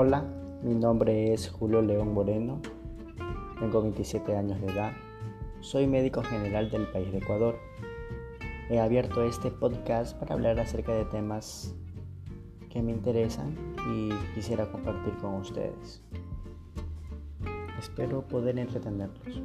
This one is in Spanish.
Hola, mi nombre es Julio León Moreno, tengo 27 años de edad, soy médico general del país de Ecuador. He abierto este podcast para hablar acerca de temas que me interesan y quisiera compartir con ustedes. Espero poder entretenerlos.